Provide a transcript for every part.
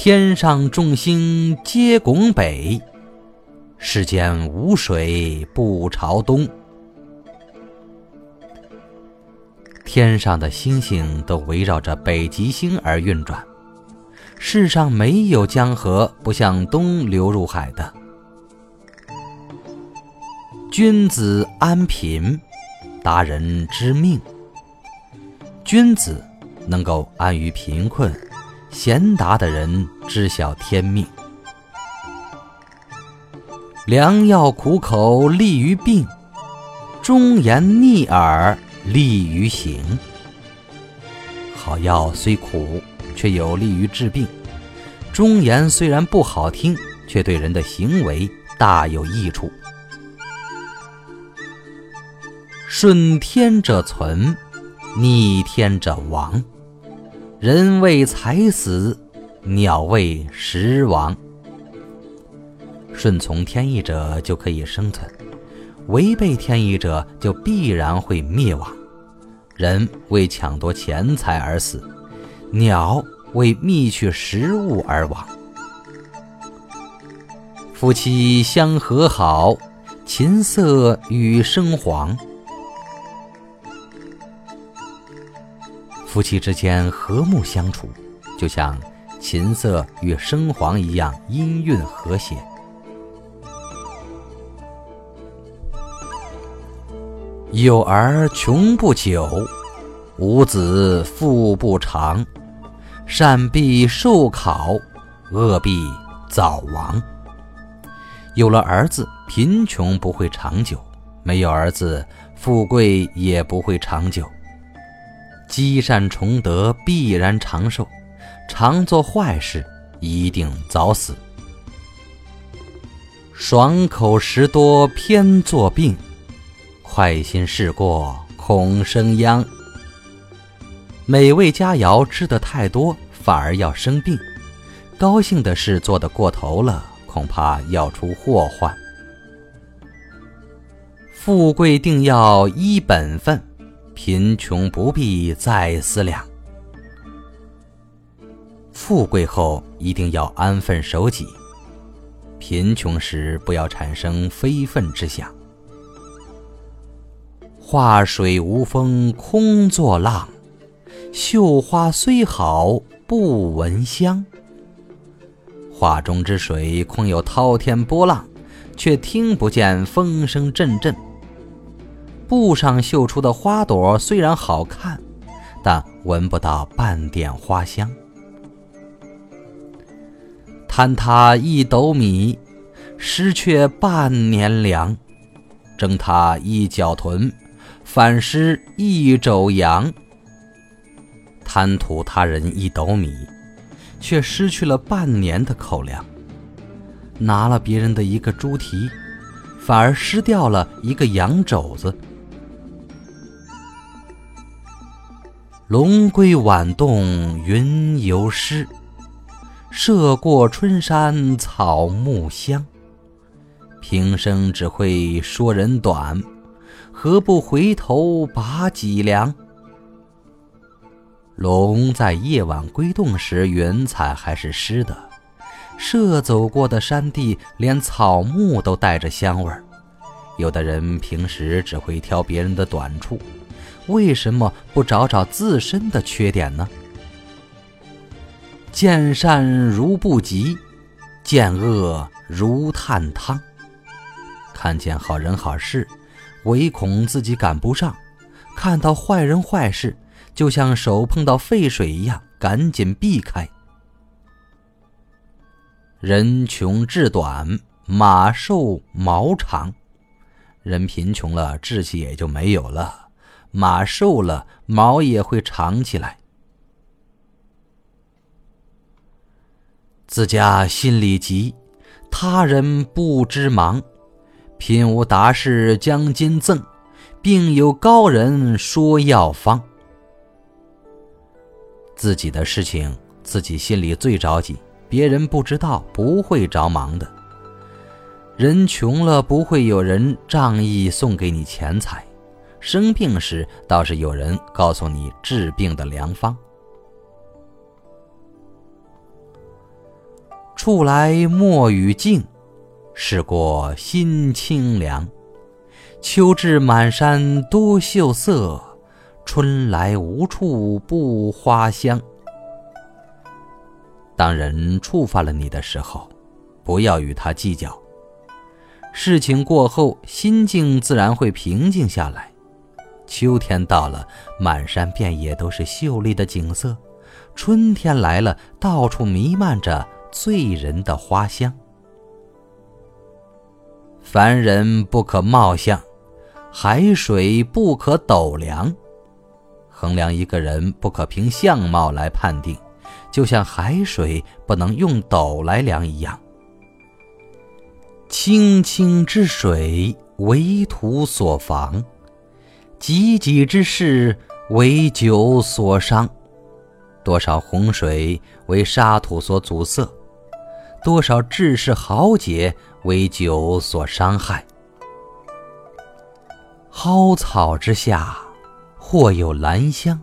天上众星皆拱北，世间无水不朝东。天上的星星都围绕着北极星而运转，世上没有江河不向东流入海的。君子安贫，达人知命。君子能够安于贫困，贤达的人知晓天命。良药苦口利于病，忠言逆耳利于行。好药虽苦，却有利于治病；忠言虽然不好听，却对人的行为大有益处。顺天者存。逆天者亡，人为财死，鸟为食亡。顺从天意者就可以生存，违背天意者就必然会灭亡。人为抢夺钱财而死，鸟为觅取食物而亡。夫妻相和好，琴瑟与声黄。夫妻之间和睦相处，就像琴瑟与笙簧一样音韵和谐。有儿穷不久，无子富不长。善必寿考，恶必早亡。有了儿子，贫穷不会长久；没有儿子，富贵也不会长久。积善崇德，必然长寿；常做坏事，一定早死。爽口食多，偏作病；快心事过，恐生殃。美味佳肴吃得太多，反而要生病；高兴的事做得过头了，恐怕要出祸患。富贵定要依本分。贫穷不必再思量，富贵后一定要安分守己；贫穷时不要产生非分之想。画水无风空作浪，绣花虽好不闻香。画中之水空有滔天波浪，却听不见风声阵阵。布上绣出的花朵虽然好看，但闻不到半点花香。贪他一斗米，失却半年粮；争他一脚豚，反失一肘羊。贪图他人一斗米，却失去了半年的口粮；拿了别人的一个猪蹄，反而失掉了一个羊肘子。龙归晚动云游失，涉过春山草木香。平生只会说人短，何不回头把脊梁？龙在夜晚归洞时，云彩还是湿的；涉走过的山地，连草木都带着香味儿。有的人平时只会挑别人的短处。为什么不找找自身的缺点呢？见善如不及，见恶如探汤。看见好人好事，唯恐自己赶不上；看到坏人坏事，就像手碰到沸水一样，赶紧避开。人穷志短，马瘦毛长。人贫穷了，志气也就没有了。马瘦了，毛也会长起来。自家心里急，他人不知忙。贫无达士将金赠，病有高人说药方。自己的事情，自己心里最着急，别人不知道，不会着忙的。人穷了，不会有人仗义送给你钱财。生病时，倒是有人告诉你治病的良方。处来莫与静，是过心清凉。秋至满山多秀色，春来无处不花香。当人触发了你的时候，不要与他计较。事情过后，心境自然会平静下来。秋天到了，满山遍野都是秀丽的景色；春天来了，到处弥漫着醉人的花香。凡人不可貌相，海水不可斗量。衡量一个人不可凭相貌来判定，就像海水不能用斗来量一样。清清之水为土所防，汲汲之事为酒所伤。多少洪水为沙土所阻塞，多少志士豪杰为酒所伤害。蒿草之下，或有兰香；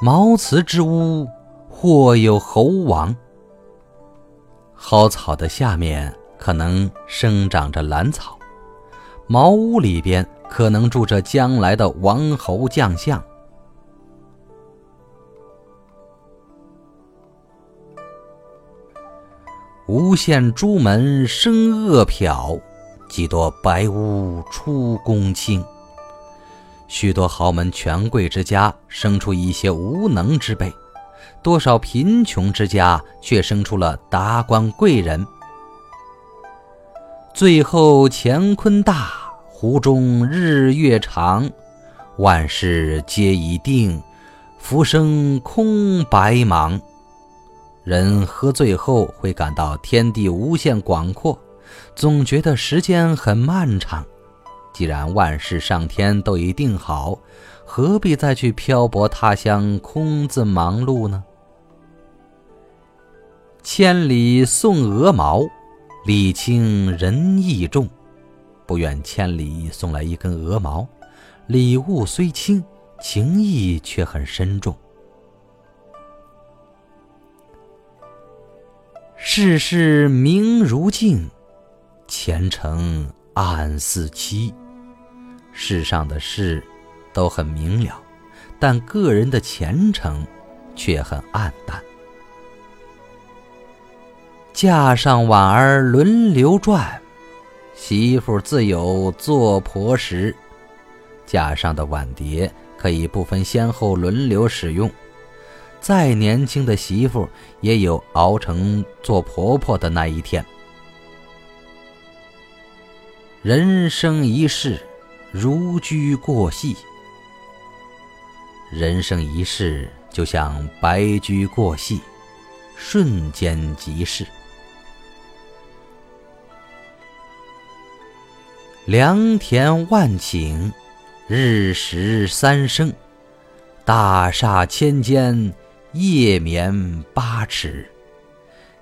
茅茨之屋，或有猴王。蒿草的下面。可能生长着兰草，茅屋里边可能住着将来的王侯将相。无限朱门生恶殍，几多白屋出公卿。许多豪门权贵之家生出一些无能之辈，多少贫穷之家却生出了达官贵人。最后乾坤大，湖中日月长，万事皆已定，浮生空白茫。人喝醉后会感到天地无限广阔，总觉得时间很漫长。既然万事上天都已定好，何必再去漂泊他乡，空自忙碌呢？千里送鹅毛。礼轻人意重，不远千里送来一根鹅毛，礼物虽轻，情意却很深重。世事明如镜，前程暗似漆。世上的事都很明了，但个人的前程却很暗淡。架上碗儿轮流转，媳妇自有做婆时。架上的碗碟可以不分先后轮流使用，再年轻的媳妇也有熬成做婆婆的那一天。人生一世，如驹过隙。人生一世就像白驹过隙，瞬间即逝。良田万顷，日食三升；大厦千间，夜眠八尺。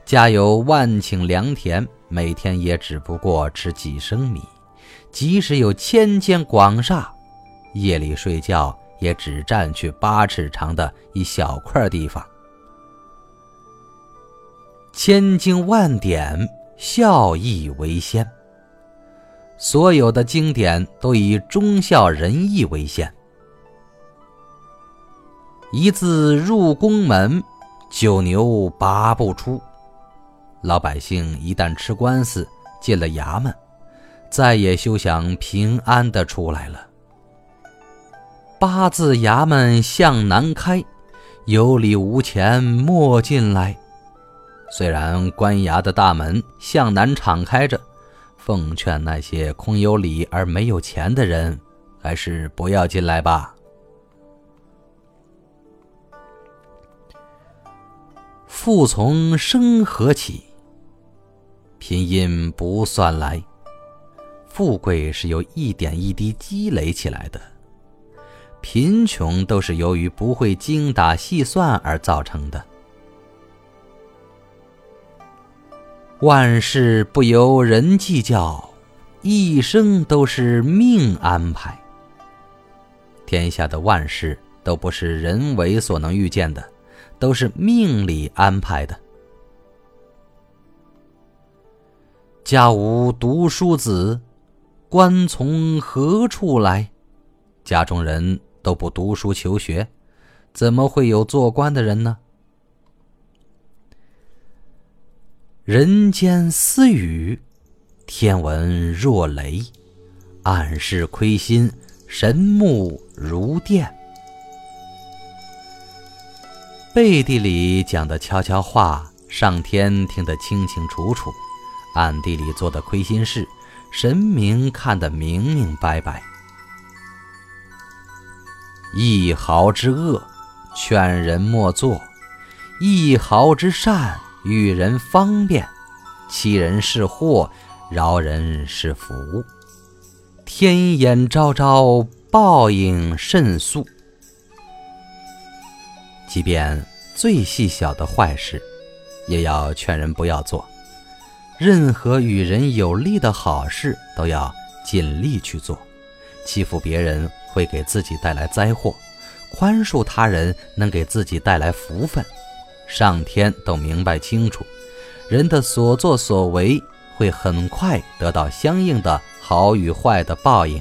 家有万顷良田，每天也只不过吃几升米；即使有千间广厦，夜里睡觉也只占去八尺长的一小块地方。千经万典，孝义为先。所有的经典都以忠孝仁义为先。一字入宫门，九牛拔不出。老百姓一旦吃官司，进了衙门，再也休想平安的出来了。八字衙门向南开，有理无钱莫进来。虽然官衙的大门向南敞开着。奉劝那些空有理而没有钱的人，还是不要进来吧。富从生何起？贫因不算来。富贵是由一点一滴积累起来的，贫穷都是由于不会精打细算而造成的。万事不由人计较，一生都是命安排。天下的万事都不是人为所能预见的，都是命里安排的。家无读书子，官从何处来？家中人都不读书求学，怎么会有做官的人呢？人间私语，天文若雷，暗室亏心，神目如电。背地里讲的悄悄话，上天听得清清楚楚；暗地里做的亏心事，神明看得明明白白。一毫之恶，劝人莫做；一毫之善，与人方便。欺人是祸，饶人是福。天眼昭昭，报应甚速。即便最细小的坏事，也要劝人不要做；任何与人有利的好事，都要尽力去做。欺负别人会给自己带来灾祸，宽恕他人能给自己带来福分。上天都明白清楚，人的所作所为会很快得到相应的好与坏的报应。